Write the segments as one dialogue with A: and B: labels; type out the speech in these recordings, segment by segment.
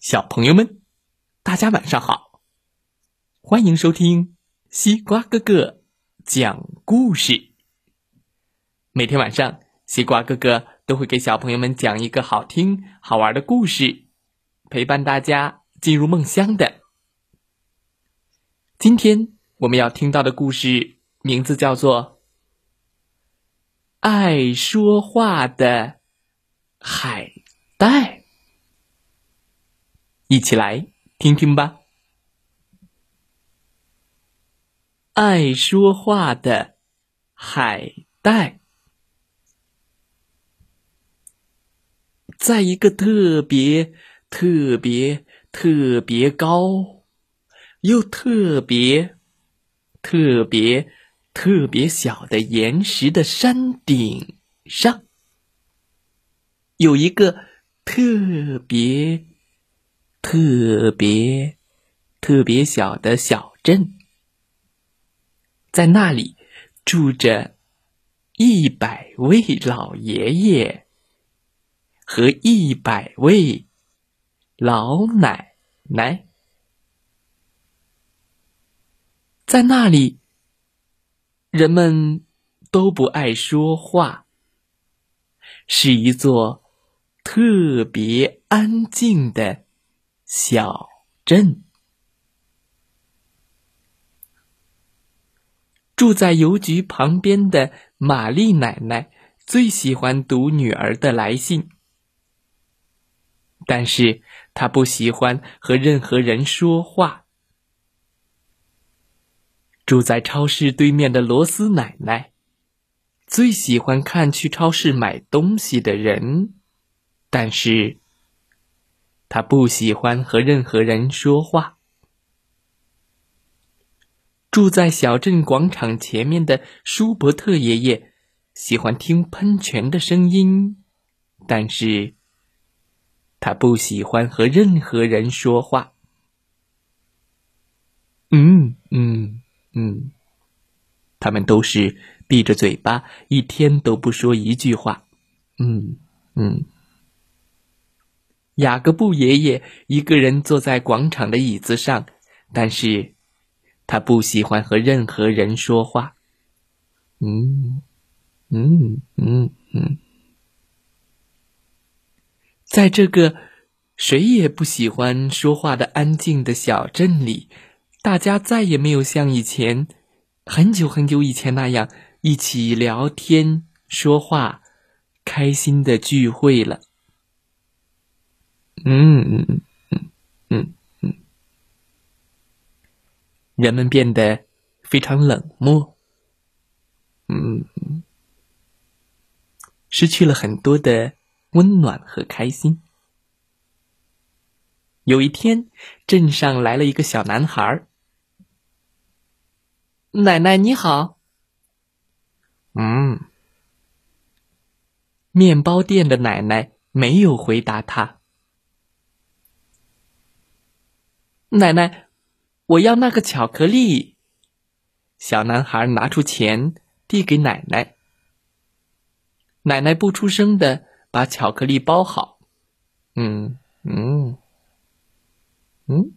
A: 小朋友们，大家晚上好！欢迎收听西瓜哥哥讲故事。每天晚上，西瓜哥哥都会给小朋友们讲一个好听、好玩的故事，陪伴大家进入梦乡的。今天我们要听到的故事名字叫做《爱说话的海带》。一起来听听吧。爱说话的海带，在一个特别、特别、特别高，又特别、特别、特别小的岩石的山顶上，有一个特别。特别特别小的小镇，在那里住着一百位老爷爷和一百位老奶奶。在那里，人们都不爱说话，是一座特别安静的。小镇住在邮局旁边的玛丽奶奶最喜欢读女儿的来信，但是她不喜欢和任何人说话。住在超市对面的罗斯奶奶最喜欢看去超市买东西的人，但是。他不喜欢和任何人说话。住在小镇广场前面的舒伯特爷爷喜欢听喷泉的声音，但是他不喜欢和任何人说话。嗯嗯嗯，他们都是闭着嘴巴，一天都不说一句话。嗯嗯。雅各布爷爷一个人坐在广场的椅子上，但是他不喜欢和任何人说话。嗯，嗯嗯嗯，在这个谁也不喜欢说话的安静的小镇里，大家再也没有像以前很久很久以前那样一起聊天、说话、开心的聚会了。嗯嗯嗯嗯嗯，人们变得非常冷漠，嗯，失去了很多的温暖和开心。有一天，镇上来了一个小男孩。奶奶你好。嗯，面包店的奶奶没有回答他。奶奶，我要那个巧克力。小男孩拿出钱递给奶奶。奶奶不出声的把巧克力包好。嗯嗯嗯，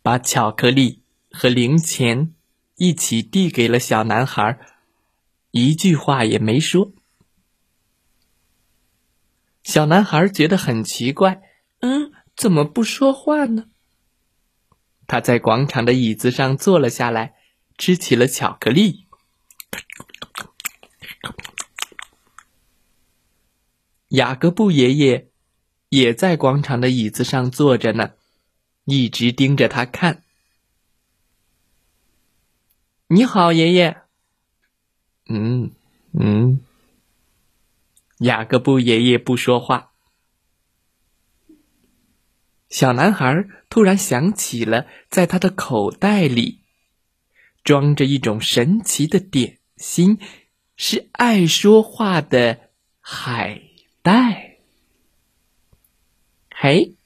A: 把巧克力和零钱一起递给了小男孩，一句话也没说。小男孩觉得很奇怪，嗯，怎么不说话呢？他在广场的椅子上坐了下来，吃起了巧克力。雅各布爷爷也在广场的椅子上坐着呢，一直盯着他看。你好，爷爷。嗯嗯。雅各布爷爷不说话。小男孩突然想起了，在他的口袋里装着一种神奇的点心，是爱说话的海带。嘿，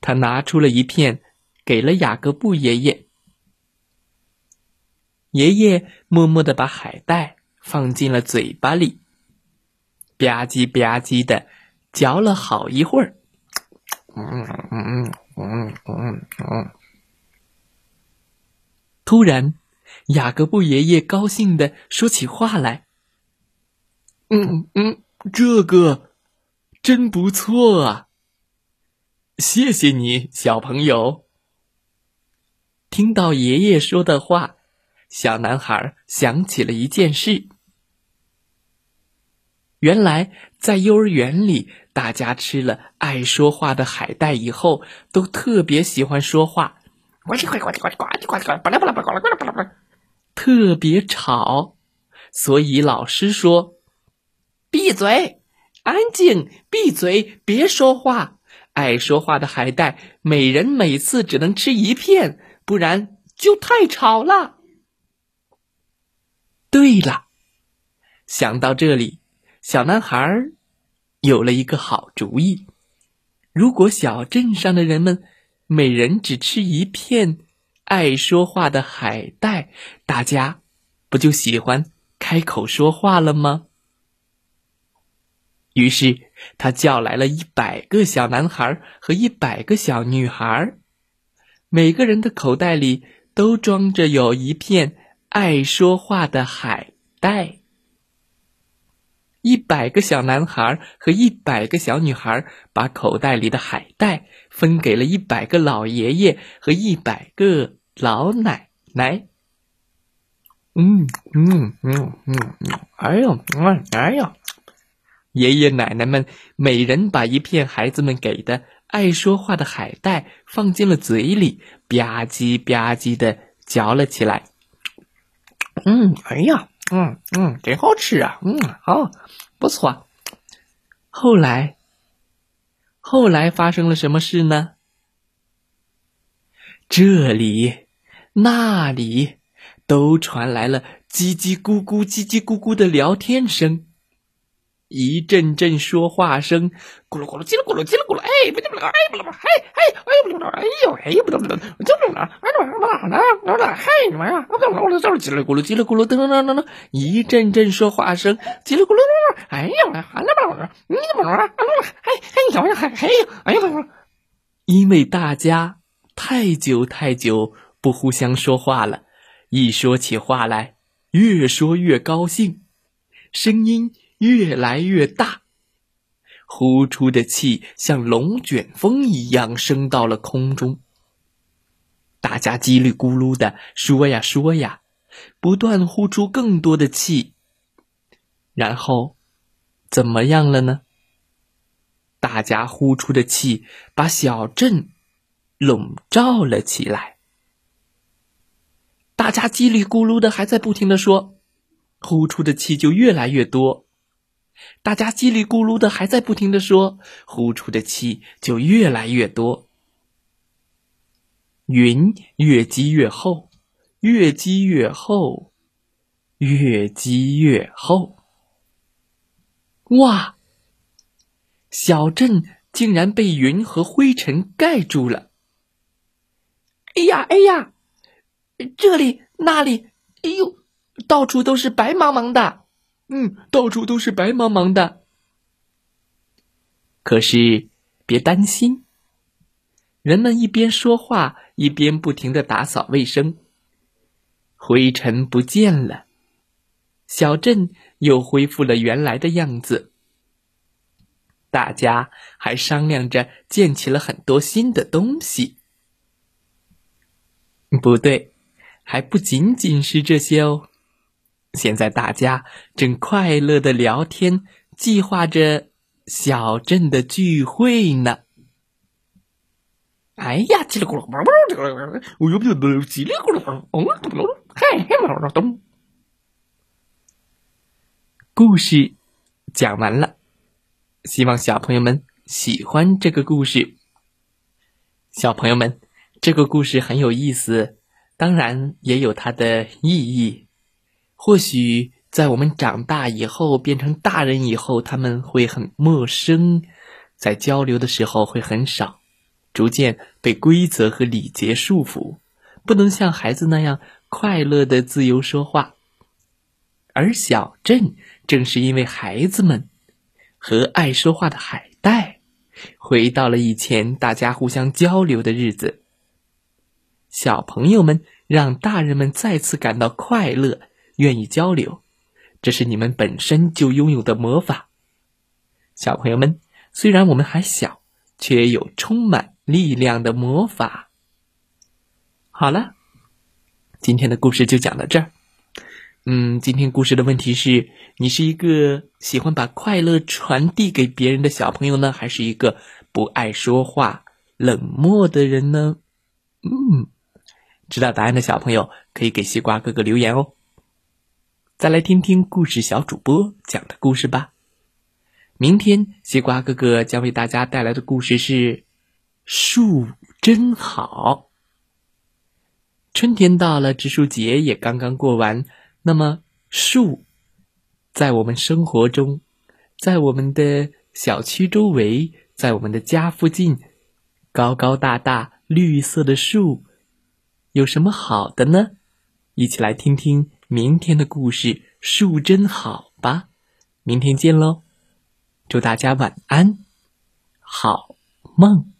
A: 他拿出了一片，给了雅各布爷爷。爷爷默默的把海带放进了嘴巴里，吧唧吧唧的嚼了好一会儿。嗯嗯嗯嗯嗯。突然，雅各布爷爷高兴的说起话来：“嗯嗯，这个真不错啊！谢谢你，小朋友。”听到爷爷说的话，小男孩想起了一件事。原来，在幼儿园里，大家吃了爱说话的海带以后，都特别喜欢说话，特别吵。所以老师说：“闭嘴，安静，闭嘴，别说话。爱说话的海带，每人每次只能吃一片，不然就太吵了。”对了，想到这里。小男孩有了一个好主意：如果小镇上的人们每人只吃一片爱说话的海带，大家不就喜欢开口说话了吗？于是他叫来了一百个小男孩和一百个小女孩，每个人的口袋里都装着有一片爱说话的海带。一百个小男孩和一百个小女孩把口袋里的海带分给了一百个老爷爷和一百个老奶奶。嗯嗯嗯嗯，哎呦，哎呦！爷爷奶奶们每人把一片孩子们给的爱说话的海带放进了嘴里，吧唧吧唧的嚼了起来。嗯，哎呀！嗯嗯，真好吃啊！嗯，好，不错。后来，后来发生了什么事呢？这里、那里都传来了叽叽咕咕、叽叽咕咕的聊天声。一阵阵说话声，咕噜咕噜，叽里咕噜，叽里咕噜，哎，不不不，哎不不不，哎哎哎不不，哎呦，哎不不不，就不了，哎不不不，那那嗨你妈呀，我不我这叽里咕噜，叽里咕噜，噔噔噔噔，一阵阵说话声，叽里咕噜，哎呀，喊那不你怎么了？哎哎，你想想，哎哎，哎呀不不，因为大家太久太久不互相说话了，一说起话来，越说越高兴，声音。越来越大，呼出的气像龙卷风一样升到了空中。大家叽里咕噜的说呀说呀，不断呼出更多的气。然后，怎么样了呢？大家呼出的气把小镇笼罩了起来。大家叽里咕噜的还在不停的说，呼出的气就越来越多。大家叽里咕噜的还在不停的说，呼出的气就越来越多。云越积越厚，越积越厚，越积越厚。哇！小镇竟然被云和灰尘盖住了。哎呀哎呀，这里那里，哎呦，到处都是白茫茫的。嗯，到处都是白茫茫的。可是别担心，人们一边说话，一边不停的打扫卫生。灰尘不见了，小镇又恢复了原来的样子。大家还商量着建起了很多新的东西。不对，还不仅仅是这些哦。现在大家正快乐的聊天，计划着小镇的聚会呢。哎呀，叽里咕噜，我又不叽里咕噜，嘿嘿，咚。故事讲完了，希望小朋友们喜欢这个故事。小朋友们，这个故事很有意思，当然也有它的意义。或许在我们长大以后，变成大人以后，他们会很陌生，在交流的时候会很少，逐渐被规则和礼节束缚，不能像孩子那样快乐的自由说话。而小镇正是因为孩子们和爱说话的海带，回到了以前大家互相交流的日子。小朋友们让大人们再次感到快乐，愿意交流，这是你们本身就拥有的魔法。小朋友们，虽然我们还小，却有充满力量的魔法。好了，今天的故事就讲到这儿。嗯，今天故事的问题是：你是一个喜欢把快乐传递给别人的小朋友呢，还是一个不爱说话、冷漠的人呢？嗯。知道答案的小朋友可以给西瓜哥哥留言哦。再来听听故事小主播讲的故事吧。明天西瓜哥哥将为大家带来的故事是《树真好》。春天到了，植树节也刚刚过完。那么，树在我们生活中，在我们的小区周围，在我们的家附近，高高大大绿色的树。有什么好的呢？一起来听听明天的故事，树真好吧！明天见喽，祝大家晚安，好梦。